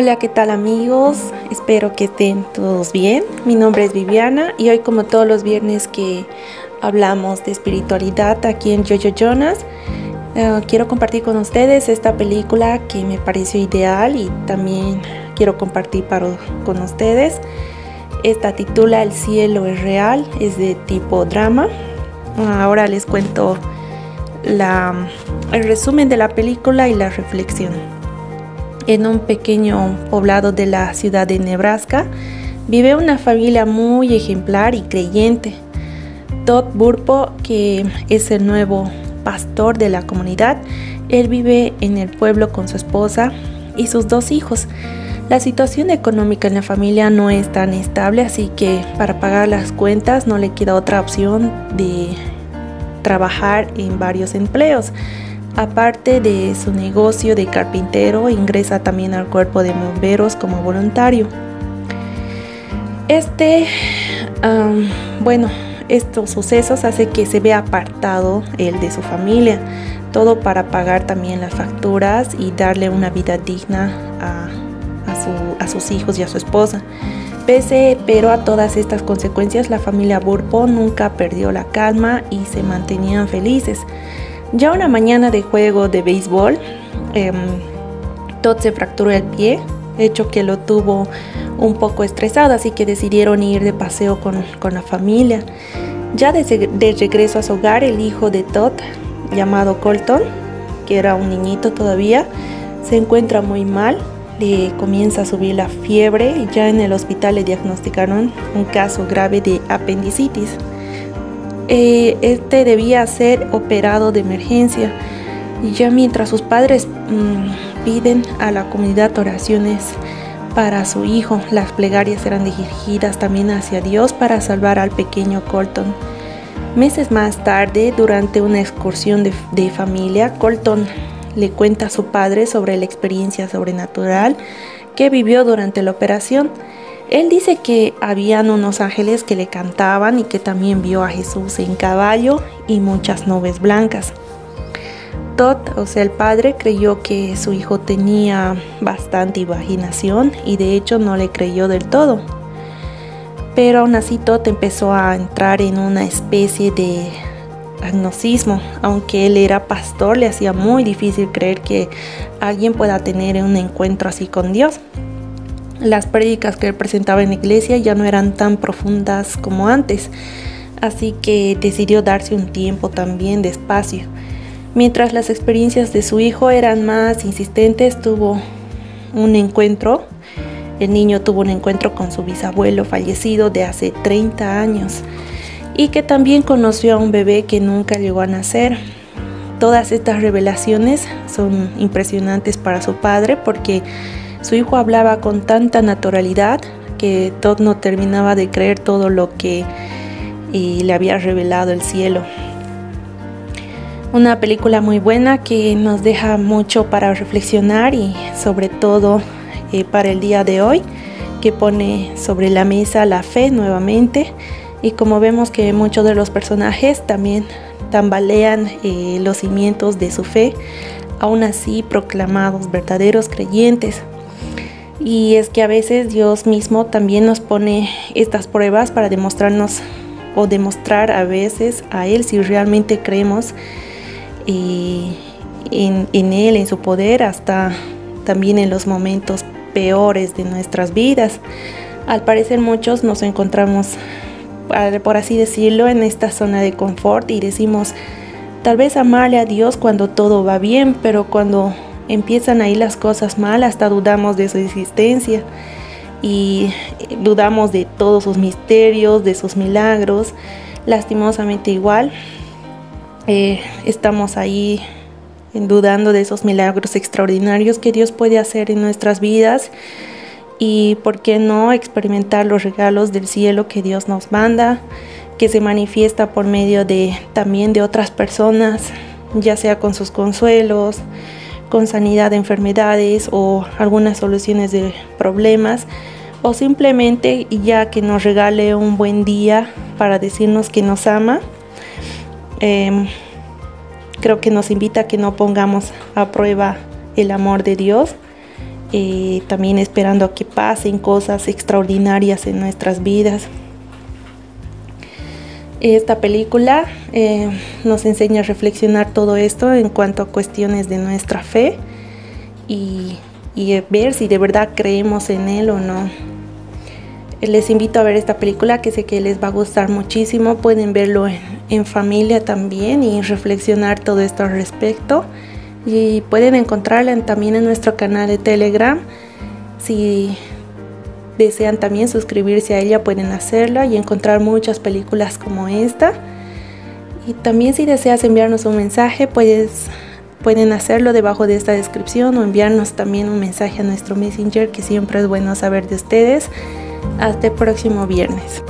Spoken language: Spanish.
Hola, ¿qué tal amigos? Espero que estén todos bien. Mi nombre es Viviana y hoy como todos los viernes que hablamos de espiritualidad aquí en Jojo Jonas, eh, quiero compartir con ustedes esta película que me pareció ideal y también quiero compartir para, con ustedes. Esta titula El cielo es real, es de tipo drama. Ahora les cuento la, el resumen de la película y la reflexión en un pequeño poblado de la ciudad de Nebraska, vive una familia muy ejemplar y creyente. Todd Burpo, que es el nuevo pastor de la comunidad, él vive en el pueblo con su esposa y sus dos hijos. La situación económica en la familia no es tan estable, así que para pagar las cuentas no le queda otra opción de trabajar en varios empleos. Aparte de su negocio de carpintero, ingresa también al cuerpo de bomberos como voluntario. Este, bueno, estos sucesos hace que se vea apartado él de su familia, todo para pagar también las facturas y darle una vida digna a, sus hijos y a su esposa. Pese pero a todas estas consecuencias, la familia Burpo nunca perdió la calma y se mantenían felices. Ya una mañana de juego de béisbol, eh, Todd se fracturó el pie, hecho que lo tuvo un poco estresado, así que decidieron ir de paseo con, la familia. Ya de, de, regreso a su hogar, el hijo de Todd, llamado Colton, que era un niñito todavía, se encuentra muy mal, le comienza a subir la fiebre y ya en el hospital le diagnosticaron un caso grave de apendicitis. Eh, este debía ser operado de emergencia. Y ya mientras sus padres mm, piden a la comunidad oraciones para su hijo, las plegarias eran dirigidas también hacia Dios para salvar al pequeño Colton. Meses más tarde, durante una excursión de, de familia, Colton le cuenta a su padre sobre la experiencia sobrenatural que vivió durante la operación. Él dice que habían unos ángeles que le cantaban y que también vio a Jesús en caballo y muchas nubes blancas. Todd, o sea, el padre, creyó que su hijo tenía bastante imaginación y de hecho no le creyó del todo. Pero aún así Todd empezó a entrar en una especie de agnocismo. Aunque él era pastor, le hacía muy difícil creer que alguien pueda tener un encuentro así con Dios. Las prédicas que él presentaba en la iglesia ya no eran tan profundas como antes, así que decidió darse un tiempo también de espacio. Mientras las experiencias de su hijo eran más insistentes, tuvo un encuentro. El niño tuvo un encuentro con su bisabuelo fallecido de hace 30 años y que también conoció a un bebé que nunca llegó a nacer. Todas estas revelaciones son impresionantes para su padre porque su hijo hablaba con tanta naturalidad que Todd no terminaba de creer todo lo que le había revelado el cielo. Una película muy buena que nos deja mucho para reflexionar y sobre todo eh, para el día de hoy, que pone sobre la mesa la fe nuevamente y como vemos que muchos de los personajes también tambalean eh, los cimientos de su fe, aún así proclamados verdaderos creyentes. Y es que a veces Dios mismo también nos pone estas pruebas para demostrarnos o demostrar a veces a Él si realmente creemos eh, en, en Él, en su poder, hasta también en los momentos peores de nuestras vidas. Al parecer muchos nos encontramos, por así decirlo, en esta zona de confort y decimos, tal vez amarle a Dios cuando todo va bien, pero cuando empiezan ahí las cosas mal, hasta dudamos de su existencia y dudamos de todos sus misterios, de sus milagros. Lastimosamente igual, eh, estamos ahí dudando de esos milagros extraordinarios que Dios puede hacer en nuestras vidas y por qué no experimentar los regalos del cielo que Dios nos manda, que se manifiesta por medio de también de otras personas, ya sea con sus consuelos, con sanidad de enfermedades o algunas soluciones de problemas o simplemente ya que nos regale un buen día para decirnos que nos ama. Em, creo que nos invita a que no pongamos a prueba el amor de Dios eh, también esperando a que pasen cosas extraordinarias en nuestras vidas. Esta película eh, nos enseña a reflexionar todo esto en cuanto a cuestiones de nuestra fe y, ver si de verdad creemos en él o no. Les invito a ver esta película que sé que les va a gustar muchísimo. Pueden verlo en familia también y reflexionar todo esto al respecto y pueden encontrarla también en nuestro canal de Telegram. Desean también suscribirse a ella pueden hacerlo y encontrar muchas películas como esta. Y también si deseas enviarnos un mensaje puedes, pueden hacerlo debajo de esta descripción o enviarnos también un mensaje a nuestro Messenger que siempre es bueno saber de ustedes. Hasta el próximo viernes.